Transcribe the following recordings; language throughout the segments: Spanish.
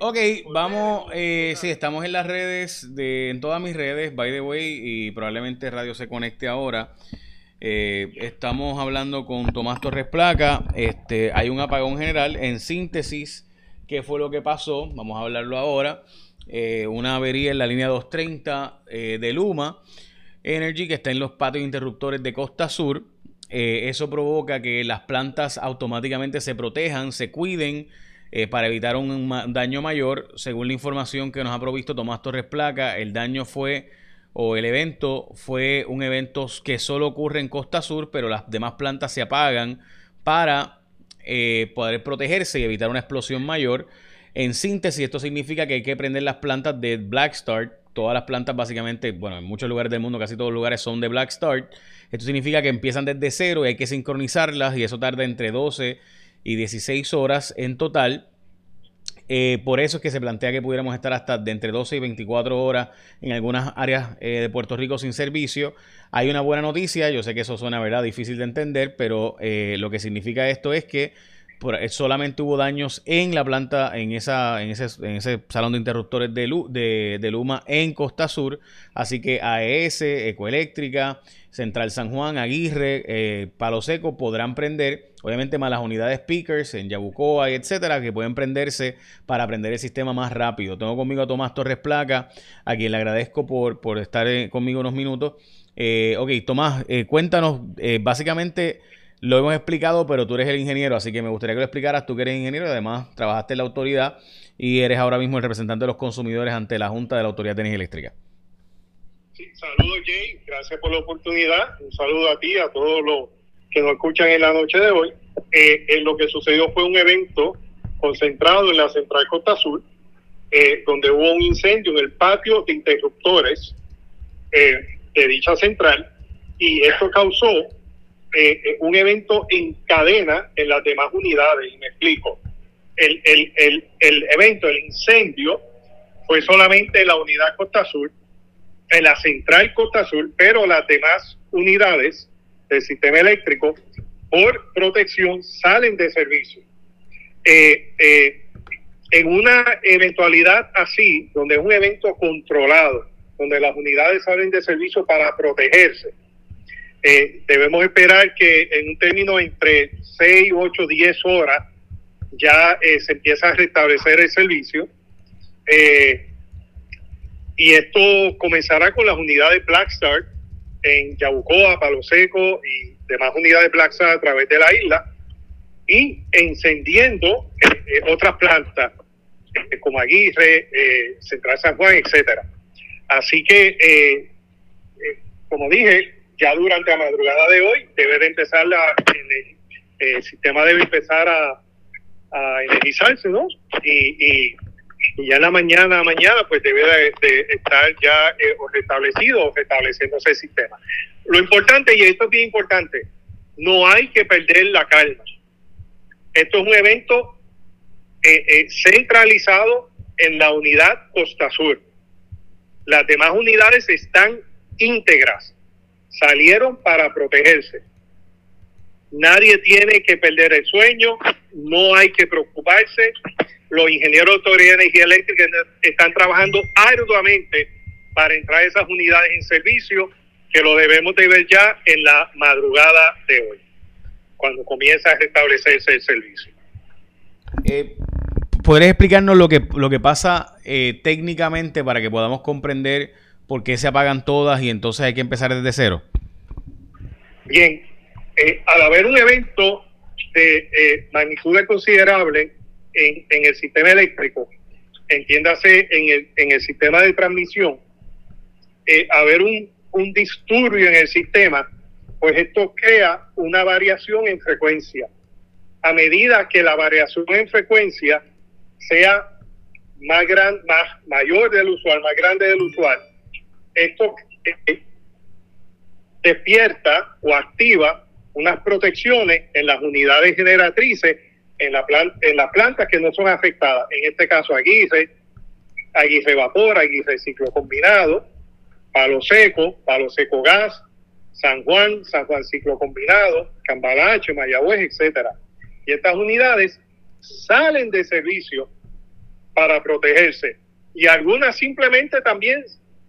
Ok, vamos, eh, sí, estamos en las redes, de, en todas mis redes, by the way, y probablemente Radio se conecte ahora. Eh, estamos hablando con Tomás Torres Placa. Este, hay un apagón general. En síntesis, ¿qué fue lo que pasó? Vamos a hablarlo ahora. Eh, una avería en la línea 230 eh, de Luma Energy que está en los patios interruptores de Costa Sur. eso provoca que las plantas automáticamente se protejan, se cuiden para evitar un daño mayor. Según la información que nos ha provisto Tomás Torres Placa, el daño fue o el evento fue un evento que solo ocurre en Costa Sur, pero las demás plantas se apagan para eh, poder protegerse y evitar una explosión mayor. En síntesis, esto significa que hay que prender las plantas de Black Start. Todas las plantas, básicamente, bueno, en muchos lugares del mundo, casi todos los lugares son de Black Start. Esto significa que empiezan desde cero y hay que sincronizarlas y eso tarda entre 12 y 16 horas en total. Eh, por eso es que se plantea que pudiéramos estar hasta de entre 12 y 24 horas en algunas áreas eh, de Puerto Rico sin servicio. Hay una buena noticia, yo sé que eso suena verdad difícil de entender, pero eh, lo que significa esto es que eh, solamente hubo daños en la planta, en, esa, en, ese, en ese salón de interruptores de, de, Luma en Costa Sur. Así que AES, Ecoeléctrica, Central San Juan, Aguirre, eh, Palo Seco podrán prender. Obviamente más las unidades speakers en Yabucoa, etcétera, que pueden prenderse para prender el sistema más rápido. Tengo conmigo a Tomás Torres Placa, a quien le agradezco por, por estar eh, conmigo unos minutos. ok, Tomás, cuéntanos básicamente lo hemos explicado, pero tú eres el ingeniero, así que me gustaría que lo explicaras. Tú que eres ingeniero y además trabajaste en la autoridad y eres ahora mismo el representante de los consumidores ante la Junta de la Autoridad de Energía Eléctrica. Sí, saludos Jay, gracias por la oportunidad. Un saludo a ti, a todos los que nos escuchan en la noche de hoy. Eh, en lo que sucedió fue un evento concentrado en la Central Costa Sur, eh, donde hubo un incendio en el patio de interruptores eh, de dicha central y esto causó eh, eh, un evento en cadena en las demás unidades. Y me explico. El, el, el, el evento, el incendio, fue solamente en la unidad Costa Sur, en la central Costa Sur, pero las demás unidades del sistema eléctrico, por protección, salen de servicio. Eh, en una eventualidad así, donde es un evento controlado, donde las unidades salen de servicio para protegerse, eh, debemos esperar que en un término entre 6, 8, 10 horas ya eh, se empieza a restablecer el servicio. Eh, y esto comenzará con las unidades Black Start en Yabucoa, Palo Seco y demás unidades Black Start a través de la isla y encendiendo otras plantas como Aguirre, Central San Juan, etcétera. Así que, como dije, ya durante la madrugada de hoy debe de empezar la, el, sistema debe empezar a, energizarse, ¿no? Y, ya en la mañana, mañana, pues debe de, estar ya eh, restablecido o restableciéndose el sistema. Lo importante, y esto es bien importante, no hay que perder la calma. Esto es un evento eh, eh, centralizado en la unidad Costa Sur. Las demás unidades están íntegras salieron para protegerse. Nadie tiene que perder el sueño, no hay que preocuparse. Los ingenieros de Autoridad de Energía Eléctrica están trabajando arduamente para entrar esas unidades en servicio, que lo debemos de ver ya en la madrugada de hoy, cuando comienza a restablecerse el servicio. Eh, ¿Podrías explicarnos lo que, lo que pasa eh, técnicamente para que podamos comprender por qué se apagan todas y entonces hay que empezar desde cero? Bien, eh, al haber un evento de eh, magnitud considerable en, el sistema eléctrico, entiéndase en el, en el sistema de transmisión, eh, haber un, disturbio en el sistema, pues esto crea una variación en frecuencia. A medida que la variación en frecuencia sea más gran, más mayor del usual, más grande del usual, esto eh, despierta o activa unas protecciones en las unidades generatrices en, la en las plantas que no son afectadas. En este caso, Aguirre, Aguirre Vapor, Aguirre Ciclo Combinado, Palo Seco, Palo Seco Gas, San Juan, San Juan Ciclo Combinado, Cambalache, Mayagüez, etcétera. Y estas unidades salen de servicio para protegerse. Y algunas simplemente también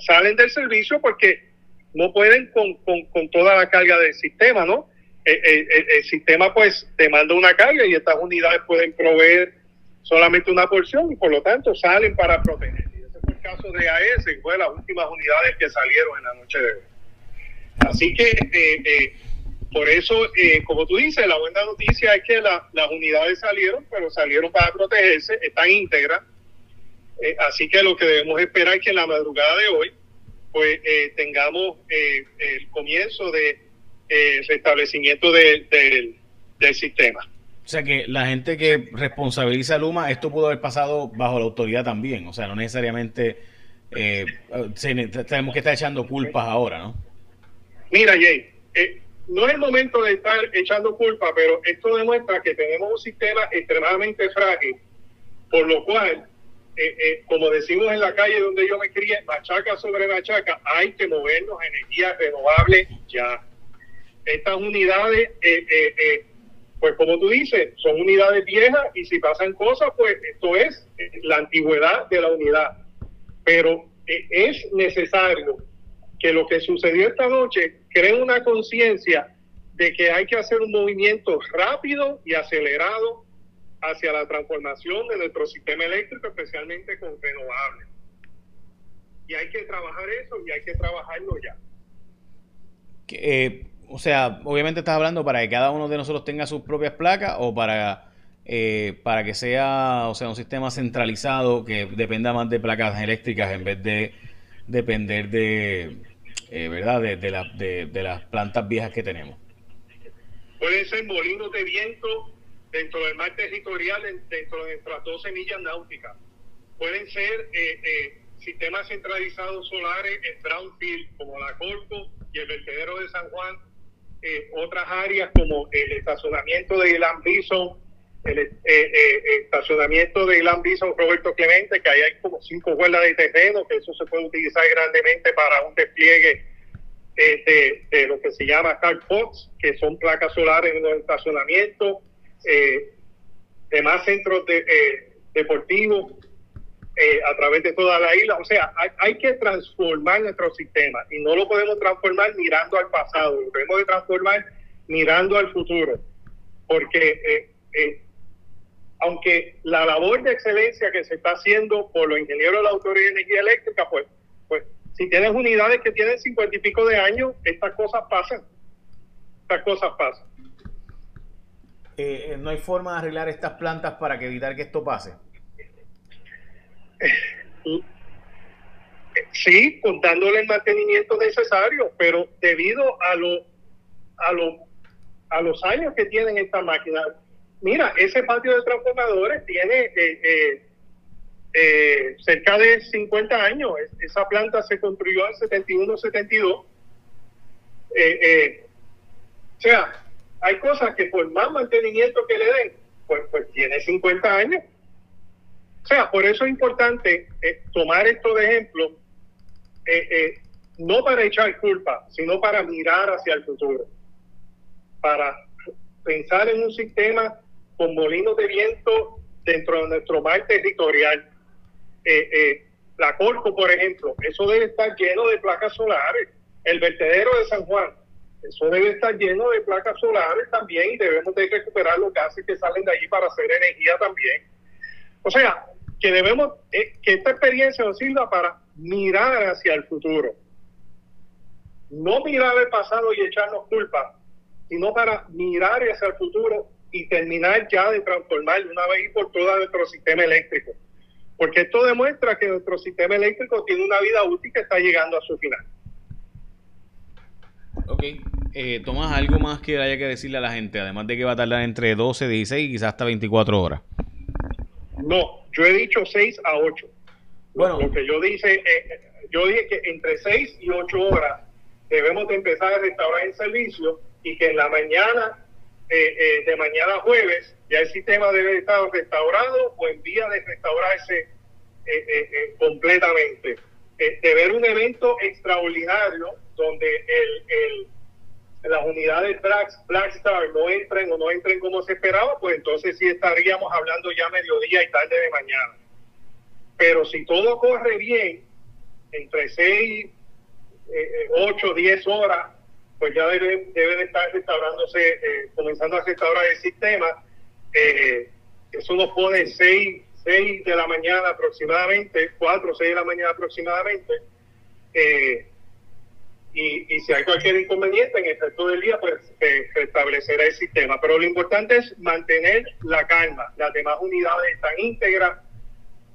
salen del servicio porque no pueden con, con, toda la carga del sistema, ¿no? El, eh, eh, eh, el, sistema pues demanda una carga y estas unidades pueden proveer solamente una porción y por lo tanto salen para proteger. Y ese fue el caso de AES, fue de las últimas unidades que salieron en la noche de hoy. Así que por eso, como tú dices, la buena noticia es que las unidades salieron, pero salieron para protegerse, están íntegras. Así que lo que debemos esperar es que en la madrugada de hoy pues eh, tengamos eh, el comienzo de eh, restablecimiento del sistema. O sea que la gente que responsabiliza a Luma, esto pudo haber pasado bajo la autoridad también, o sea, no necesariamente tenemos que estar echando culpas ahora, ¿no? Mira, Jay, no es el momento de estar echando culpas, pero esto demuestra que tenemos un sistema extremadamente frágil, por lo cual eh, eh, como decimos en la calle donde yo me crié, machaca sobre machaca, hay que movernos a energías renovables ya. Estas unidades, eh, pues como tú dices, son unidades viejas y si pasan cosas, pues esto es la antigüedad de la unidad. Pero es necesario que lo que sucedió esta noche cree una conciencia de que hay que hacer un movimiento rápido y acelerado hacia la transformación de nuestro sistema eléctrico, especialmente con renovables. Y hay que trabajar eso y hay que trabajarlo ya. Eh, o sea, obviamente estás hablando para que cada uno de nosotros tenga sus propias placas o para, eh, para que sea, o sea, un sistema centralizado que dependa más de placas eléctricas en vez de depender de, eh, ¿verdad? De, de, de las plantas viejas que tenemos. Pueden ser molinos de viento dentro del mar territorial, dentro de nuestras 12 millas náuticas. Pueden ser eh, eh, sistemas centralizados solares en brownfield, como la Corpo y el vertedero de San Juan, eh, otras áreas como el estacionamiento de Ilan Bison, el estacionamiento de Ilan Roberto Clemente, que ahí hay como cinco huelgas de terreno, que eso se puede utilizar grandemente para un despliegue de, de, lo que se llama carports, que son placas solares en los estacionamientos eh, demás centros eh, deportivos eh, a través de toda la isla. O sea, hay, que transformar nuestro sistema y no lo podemos transformar mirando al pasado, lo tenemos que transformar mirando al futuro. Porque eh, aunque la labor de excelencia que se está haciendo por los ingenieros de la Autoridad de Energía Eléctrica, pues, pues si tienes unidades que tienen cincuenta y pico de años, estas cosas pasan. Estas cosas pasan. Eh, no hay forma de arreglar estas plantas para que evitar que esto pase. Sí, contándole el mantenimiento necesario, pero debido a a a los años que tienen esta máquina, mira, ese patio de transformadores tiene eh, eh, cerca de 50 años. Esa planta se construyó en 71, 72. o sea, hay cosas que por más mantenimiento que le den, pues, pues tiene 50 años. O sea, por eso es importante eh, tomar esto de ejemplo, eh, eh, no para echar culpa, sino para mirar hacia el futuro, para pensar en un sistema con molinos de viento dentro de nuestro mar territorial. la Corco, por ejemplo, eso debe estar lleno de placas solares. El vertedero de San Juan, eso debe estar lleno de placas solares también y debemos de recuperar los gases que salen de allí para hacer energía también. O sea, que debemos, eh, que esta experiencia nos sirva para mirar hacia el futuro. No mirar el pasado y echarnos culpa, sino para mirar hacia el futuro y terminar ya de transformar una vez y por todas nuestro sistema eléctrico. Porque esto demuestra que nuestro sistema eléctrico tiene una vida útil que está llegando a su final. Ok. Eh, Tomás, ¿algo más que haya que decirle a la gente? Además de que va a tardar entre 12, 16 y quizás hasta 24 horas. No, yo he dicho 6 a 8. Bueno. Lo que yo dije, eh, yo dije que entre 6 y 8 horas debemos de empezar a restaurar el servicio y que en la mañana, eh, eh, de mañana a jueves, ya el sistema debe estar restaurado o en vía de restaurarse completamente. De ver un evento extraordinario donde el, las unidades Black, Star no entren o no entren como se esperaba, pues entonces sí estaríamos hablando ya mediodía y tarde de mañana. pero si todo corre bien, entre 6, 8, 10 horas, pues ya debe, debe de estar restaurándose, eh, comenzando a restaurar el sistema. Eh, eso nos pone 6, 6 de la mañana aproximadamente, 4 o 6 de la mañana aproximadamente. Eh, y, y, si hay cualquier inconveniente en el resto del día, pues se restablecerá el sistema. Pero lo importante es mantener la calma. Las demás unidades están íntegras.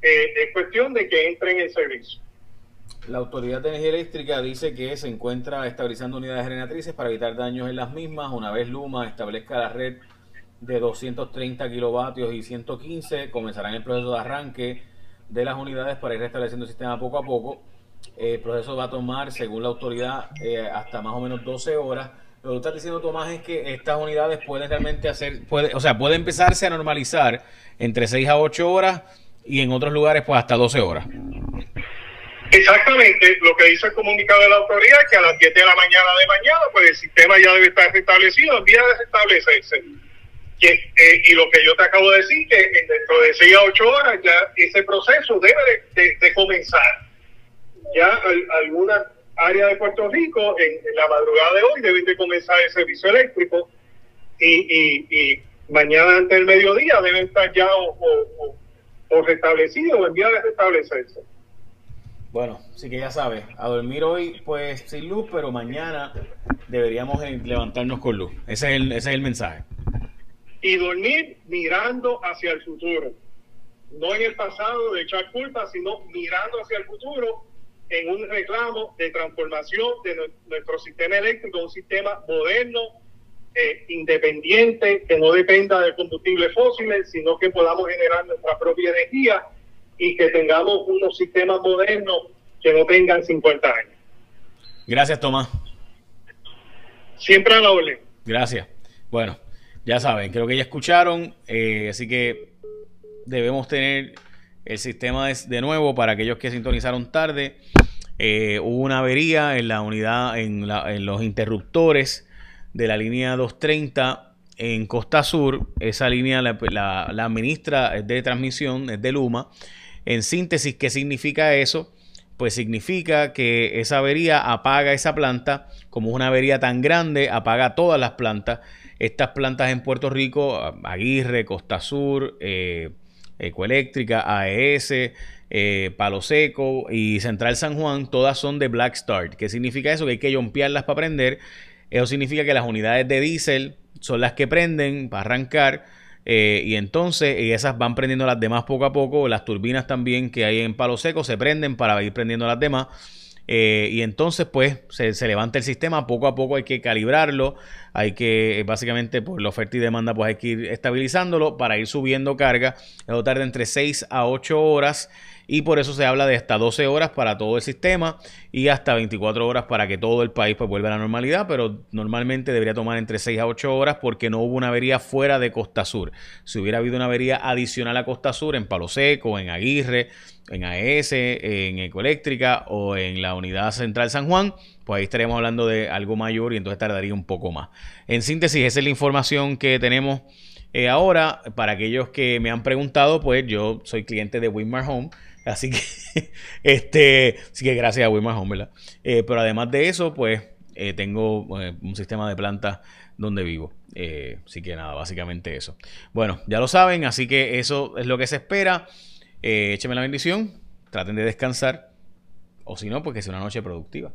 Eh, es cuestión de que entren en servicio. La Autoridad de Energía Eléctrica dice que se encuentra estabilizando unidades generatrices para evitar daños en las mismas. Una vez Luma establezca la red de 230 kilovatios y 115, comenzarán el proceso de arranque de las unidades para ir restableciendo el sistema poco a poco. El proceso va a tomar, según la autoridad, eh, hasta más o menos 12 horas. Lo que está diciendo Tomás es que estas unidades pueden realmente hacer, puede, o sea, puede empezarse a normalizar entre 6 a 8 horas y en otros lugares pues hasta 12 horas. Exactamente, lo que dice el comunicado de la autoridad es que a las 10 de la mañana de mañana pues el sistema ya debe estar restablecido, en vía de restablecerse. Y, eh, y lo que yo te acabo de decir, que dentro de 6 a 8 horas ya ese proceso debe de, comenzar. Ya alguna área de Puerto Rico en, la madrugada de hoy deben de comenzar el servicio eléctrico y, y, mañana antes del mediodía deben estar ya o, o, o restablecidos o en vía de restablecerse. Bueno, sí que ya sabes, a dormir hoy pues sin luz, pero mañana deberíamos levantarnos con luz. Ese es el, ese es el mensaje. Y dormir mirando hacia el futuro. No en el pasado de echar culpa, sino mirando hacia el futuro en un reclamo de transformación de nuestro sistema eléctrico, un sistema moderno, eh, independiente, que no dependa de combustibles fósiles, sino que podamos generar nuestra propia energía y que tengamos unos sistemas modernos que no tengan 50 años. Gracias, Tomás. Siempre a la orden. Gracias. Bueno, ya saben, creo que ya escucharon, eh, así que debemos tener el sistema de, nuevo para aquellos que sintonizaron tarde. Eh, hubo una avería en la unidad, en, los interruptores de la línea 230 en Costa Sur. Esa línea la, la administra de transmisión, es de Luma. En síntesis, ¿qué significa eso? Pues significa que esa avería apaga esa planta, como es una avería tan grande, apaga todas las plantas. Estas plantas en Puerto Rico, Aguirre, Costa Sur, eh, Ecoeléctrica, AES, eh, Palo Seco y Central San Juan, todas son de Black Start. ¿Qué significa eso? Que hay que jompearlas para prender. Eso significa que las unidades de diésel son las que prenden para arrancar eh, y entonces esas van prendiendo las demás poco a poco. Las turbinas también que hay en palo seco se prenden para ir prendiendo las demás. Eh, y entonces pues se, levanta el sistema, poco a poco hay que calibrarlo, hay que eh, básicamente por la oferta y demanda pues hay que ir estabilizándolo para ir subiendo carga, eso tarda entre 6 a 8 horas y por eso se habla de hasta 12 horas para todo el sistema y hasta 24 horas para que todo el país pues vuelva a la normalidad, pero normalmente debería tomar entre 6 a 8 horas porque no hubo una avería fuera de Costa Sur. Si hubiera habido una avería adicional a Costa Sur en Palo Seco, en Aguirre, en AES, en Ecoeléctrica o en la Unidad Central San Juan, pues ahí estaríamos hablando de algo mayor y entonces tardaría un poco más. En síntesis, esa es la información que tenemos eh, ahora. Para aquellos que me han preguntado, pues yo soy cliente de Winmar Home. Así que, este, así que gracias a Wilmar Home, ¿verdad? Eh, pero además de eso, pues eh, tengo eh, un sistema de plantas donde vivo. así que nada, básicamente eso. Bueno, ya lo saben, así que eso es lo que se espera. écheme la bendición, traten de descansar. O si no, pues que sea una noche productiva.